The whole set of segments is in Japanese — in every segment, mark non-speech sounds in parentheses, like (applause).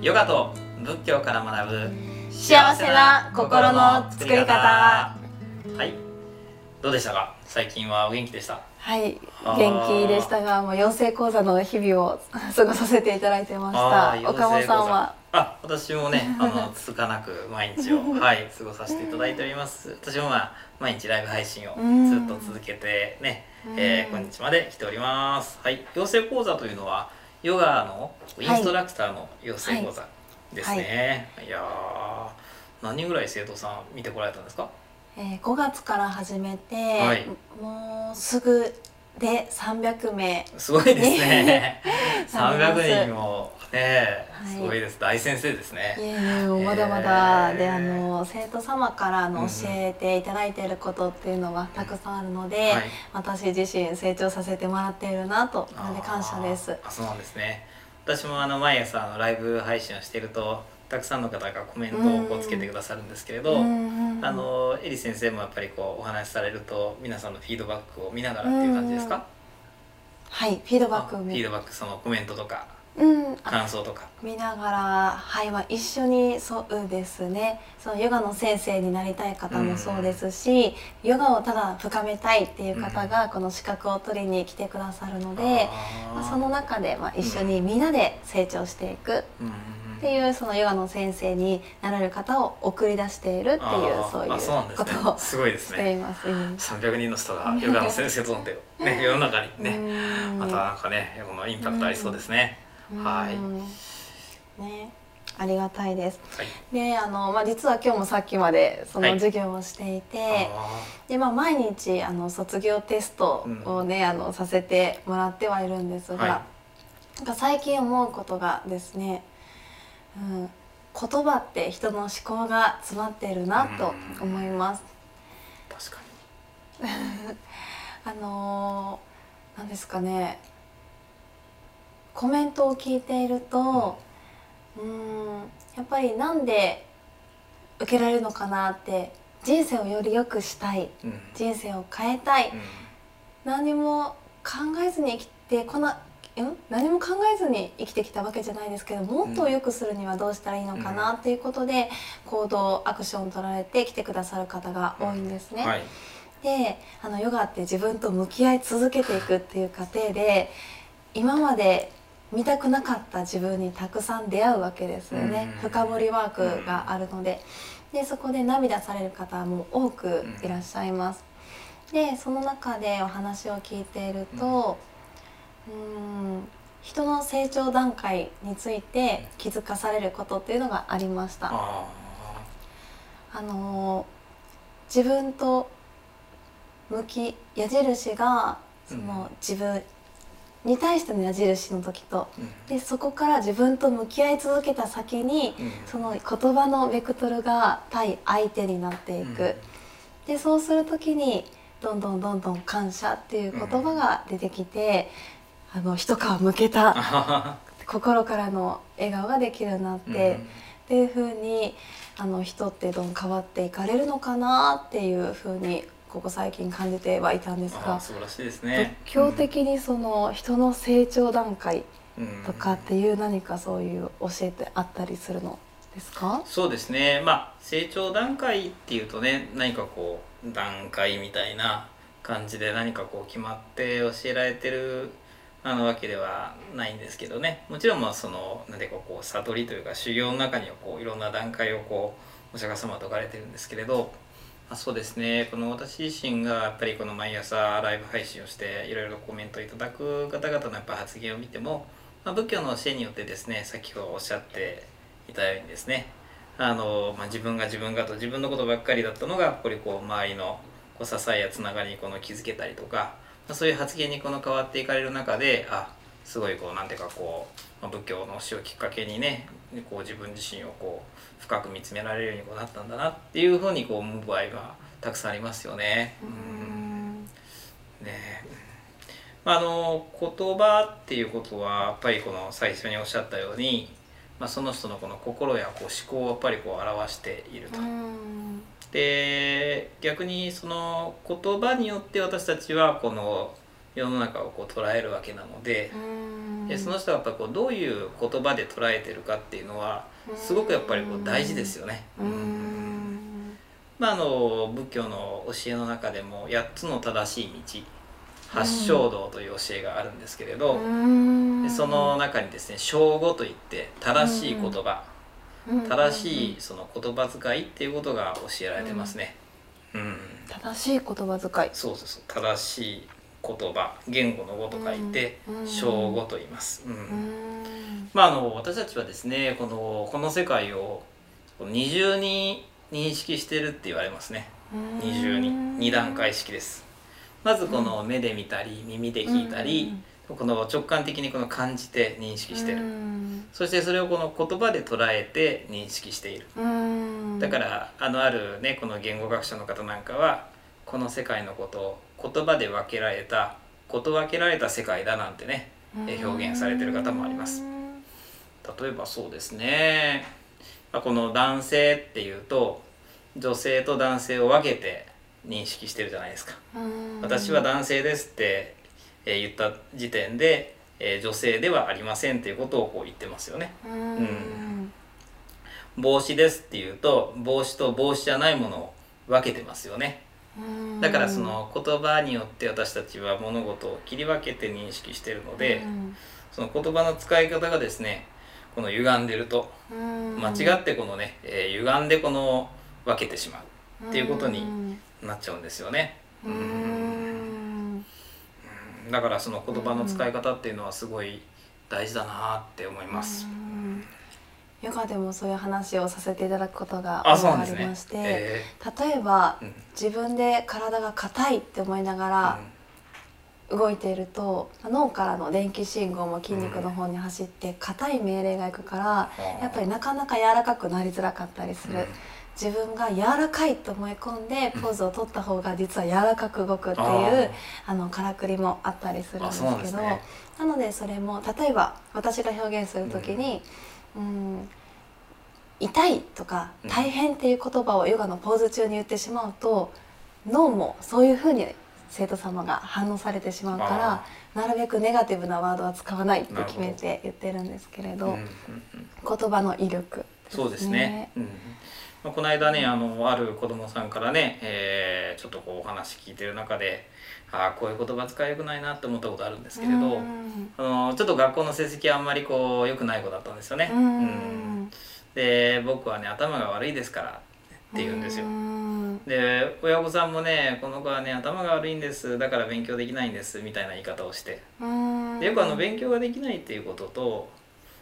ヨガと仏教から学ぶ幸せな心の作り方。はい。どうでしたか？最近はお元気でした？はい。元気でしたがもう養成講座の日々を (laughs) 過ごさせていただいてました。岡本さんは？あ私もね (laughs) あのつかなく毎日を (laughs) はい過ごさせていただいております。私もまあ毎日ライブ配信をうん。ずっと続けてね、えーうん。今日まで来ております。はい。養成講座というのはヨガのインストラクターの養成講座ですね、い、やー何人ぐらい生徒さん見てこられたんですか？えー5月から始めて、はい。もうすぐで300名。すごいですね。なります。300人もね。はい。すごいです。大先生ですいねまだまだで、えー。あの生徒様からあのうん教えていただいていることっていうのがたくさんあるので、はい。私自身成長させてもらっているなとなんで感謝です。あそうなんですね。私もあの毎朝あのライブ配信をしているとたくさんの方がコメントをこうつけてくださるんですけれど、うんあのエリ先生もやっぱりこうお話しされると皆さんのフィードバックを見ながらっていう感じですか、はいフィードバックを見ィードバックそのコメントとかうん、あ感想とか。見ながらはいまあ一緒にそうですね。そのヨガの先生になりたい方もそうですし、ヨガをただ深めたいっていう方がこの資格を取りに来てくださるので、まあ、その中でまあ一緒にみんなで成長していくうん。うんっていうそのヨガの先生になれる方を送り出しているっていうそういうことをすごいですしてねいます。うん。300人の人がヨガの先生となってね (laughs) 世の中にね。うん。またなんかねこのインパクトありそうですね、はい。うん。ね。ありがたいです。はい。であの、まあ、実は今日もさっきまでそのはい。授業をしていて、あでまあ、毎日あの卒業テストをね、あのさせてもらってはいるんですが、はなんか最近思うことがですね、うん、言葉って人の思考が詰まっているなと思います。ー確か (laughs) あのーなんですかねコメントを聞いているとうーんやっぱりなんで受けられるのかなって人生をより良くしたいに、うん。人生を変えたいうん。何も考えずに生きてこな、ん、何も考えずに生きてきたわけじゃないですけどもっと良くするにはどうしたらいいのかなっていうことで行動アクションを取られて来てくださる方が多いんですね。はい。であのヨガって自分と向き合い続けていくっていう過程で今まで見たくなかった自分にたくさん出会うわけですよね、うん。深掘りワークがあるので。でそこで涙される方も多くいらっしゃいます。でその中でお話を聞いているとうん人の成長段階について気づかされることっていうのがありました。ああのー自分と向き矢印がその自分に対しての矢印の時とでそこから自分と向き合い続けた先にうん。その言葉のベクトルが対相手になっていく、でそうする時にどんどんどんどん感謝っていう言葉が出てきて、あの一皮むけたあ (laughs) 心からの笑顔ができるようになっーて。うん。っていう風にあの人ってどん変わっていかれるのかなっていう風にここ最近感じてはいたんですが素晴らしいです仏ね教的にその人の成長段階うん。とかっていう何かそういう教えてあったりするのですか？そうですね。まあ成長段階っていうとね何かこう段階みたいな感じで何かこう決まって教えられてるあのわけではないんですけどね。もちろんまあその何ていうかこう悟りというか修行の中にはこういろんな段階をこうお釈迦様と置かれてるんですけれど、まあ、そうですね。この私自身がやっぱりこの毎朝ライブ配信をしていろいろコメントいただく方々のやっぱ発言を見ても、まあ、仏教の教えによってですね先ほどおっしゃっていたようにですねあの、まあ、自分が自分がと自分のことばっかりだったのがやっぱりこう周りのこう支えやつながりにこの気づけたりとか、まあ、そういう発言にこの変わっていかれる中であすごいこうなんていうかこう、まあ、仏教の教えをきっかけにねこう自分自身をこう深く見つめられるようになったんだなっていうふうにこう思う場合がたくさんありますよね。うんねえまあ、あの言葉っていうことはやっぱりこの最初におっしゃったように、まあ、その人のこの心やこう思考をやっぱりこう表していると。うんで逆にその言葉によって私たちはこの世の中をこう捉えるわけなのでうん。でその人がやっぱこうどういう言葉で捉えてるかっていうのはすごくやっぱりこう大事ですよね。まあ、あの仏教の教えの中でも8つの正しい道八正道という教えがあるんですけれど、うん。でその中にですね正語といって正しい言葉、正しいその言葉遣いっていうことが教えられてますね。うん、正しい言葉遣い。そうそうそう。正しい言葉言語の語と書いてうん正語と言います。まあ、あの私たちはですねこのこの世界を二重に認識してるって言われますね。二重に。二段階式です。まずこの目で見たり耳で聞いたり、この直感的にこの感じて認識してる、うん。そしてそれをこの言葉で捉えて認識している。うん。だからあのあるねこの言語学者の方なんかはこの世界のことを言葉で分けられたこと分けられた世界だなんてねえ表現されてる方もあります。例えばそうですね。まあこの男性っていうと女性と男性を分けて認識してるじゃないですか。うん。私は男性ですって、えー言った時点で、えー女性ではありませんっていうことをこう言ってますよね。うん。帽子ですっていうと帽子と帽子じゃないものを分けてますよね。うんだからその言葉によって私たちは物事を切り分けて認識してるのでうん。その言葉の使い方がですねこの歪んでるとうん。間違ってこのね、えー歪んでこの分けてしまっていうことになっちゃうんですよね。ううん。んだからその言葉の使い方っていうのはすごい大事だなって思います。うんヨガでもそういう話をさせていただくことがあ、りまして、。え例えばーうん自分で体が硬いって思いながら動いていると脳からの電気信号も筋肉の方に走って硬い命令がいくからうん。やっぱりなかなか柔らかくなりづらかったりする、自分が柔らかいと思い込んでポーズを取った方が実は柔らかく動くっていうあのからくりもあったりするんですけどね。なのでそれも例えば私が表現する時に、うん。痛いとかうん。大変っていう言葉をヨガのポーズ中に言ってしまうと脳もそういうふうに生徒様が反応されてしまうからなるべくネガティブなワードは使わないって決めて言ってるんですけれどうんうんうん言葉の威力そうですね。うん。まあ、この間ねあのある子供さんからね、えーちょっとこうお話聞いてる中でああこういう言葉使いよくないなって思ったことあるんですけれど、うん。あのちょっと学校の成績あんまりこう良くない子だったんですよね。ううんん。で僕はね頭が悪いですからって言うんですよ。うん。で親御さんもねこの子はね頭が悪いんです。だから勉強できないんですみたいな言い方をして。うん。でよくあの勉強ができないっていうことと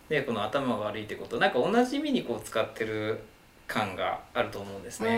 でこの頭が悪いってことなんか同じ意味にこう使ってる感があると思うんですね。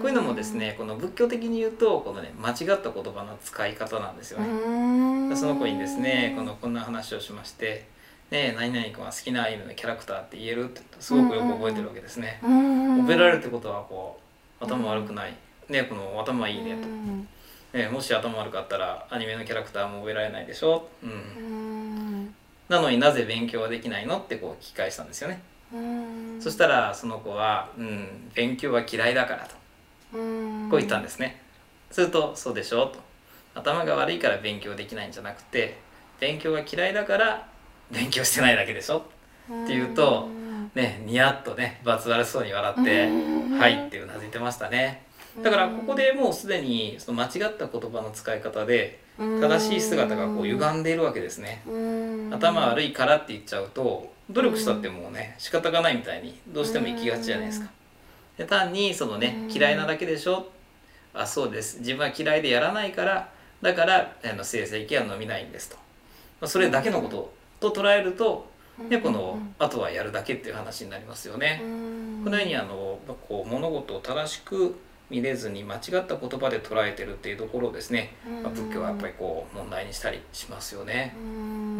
こういうのもですねこの仏教的に言うとこのね間違った言葉の使い方なんですよね。うん。その子にですねこのこんな話をしまして「ねえ何々君は好きなアニメのキャラクターって言える?」ってすごくよく覚えてるわけですね。うん覚えられるってことはこう頭悪くない、ねこの頭いいねと、うんねもし頭悪かったらアニメのキャラクターも覚えられないでしょ、うん。うん。なのになぜ勉強はできないのってこう聞き返したんですよね、うんそしたらその子は「うん勉強は嫌いだから」と。うん。こう言ったんですね、すると「そうでしょ」と。頭が悪いから勉強できないんじゃなくて勉強が嫌いだから勉強してないだけでしょ。って言うとねニヤッとね罰悪そうに笑って「うん。はい」ってうなずいてましたね。だからここでもうすでにその間違った言葉の使い方で正しい姿がこう歪んでいるわけですね。頭悪いからって言っちゃうと努力したってもうね仕方がないみたいにどうしても行きがちじゃないですか。で単にそのねうん。嫌いなだけでしょ？あそうです。自分は嫌いでやらないからだからあの成績は伸びないんですと、まあ、それだけのことと捉えるとでこのあとはやるだけっていう話になりますよね。このようにあのこう物事を正しく見れずに間違った言葉で捉えてるっていうところをですね、まあ、仏教はやっぱりこう問題にしたりしますよね。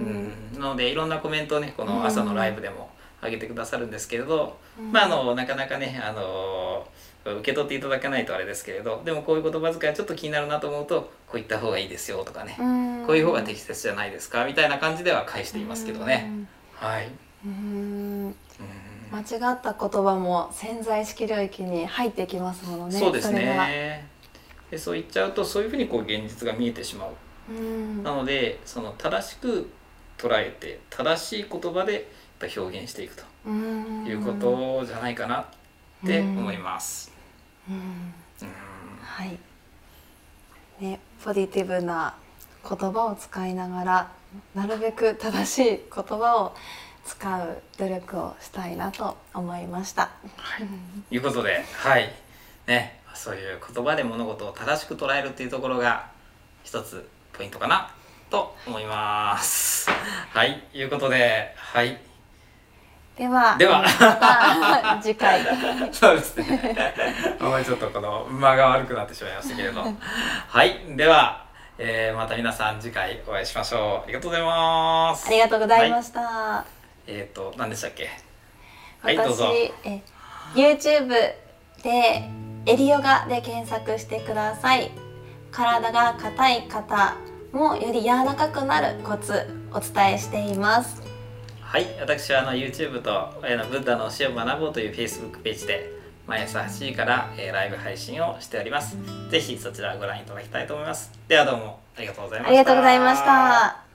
うん。なのでいろんなコメントをねこの朝のライブでも上げてくださるんですけれど、まああのなかなかねあの受け取っていただかないとあれですけれどでもこういう言葉遣いちょっと気になるなと思うとこう言った方がいいですよとかね、こういう方が適切じゃないですかみたいな感じでは返していますけどね。はい、うん。うん。間違った言葉も潜在意識領域に入ってきますものねそうですね。でそう言っちゃうとそういうふうにこう現実が見えてしまう。うん。なのでその正しく捉えて正しい言葉でやっぱ表現していくとうん。いうことじゃないかなって思います。はい。ね、ポジティブな言葉を使いながら、なるべく正しい言葉を使う努力をしたいなと思いました。ということではい。ねそういう言葉で物事を正しく捉えるっていうところが一つポイントかなと思います。はいいうことではいでは、ではまた次回。(laughs) そうですね。あまりちょっとこの間が悪くなってしまいましたけれど。はい。では、えーまた皆さん次回お会いしましょう。ありがとうございます。ありがとうございまはした。えっ、と、何でしたっけ？はい、どう私ぞ。え YouTube でエリヨガで検索してください体が硬い方もより柔らかくなるコツお伝えしていますはい。私はあの YouTube と、えー、ブッダの教えを学ぼうという Facebook ページで毎朝8時から、えーライブ配信をしております。ぜひそちらをご覧いただきたいと思います。ではどうもありがとうございました。ありがとうございました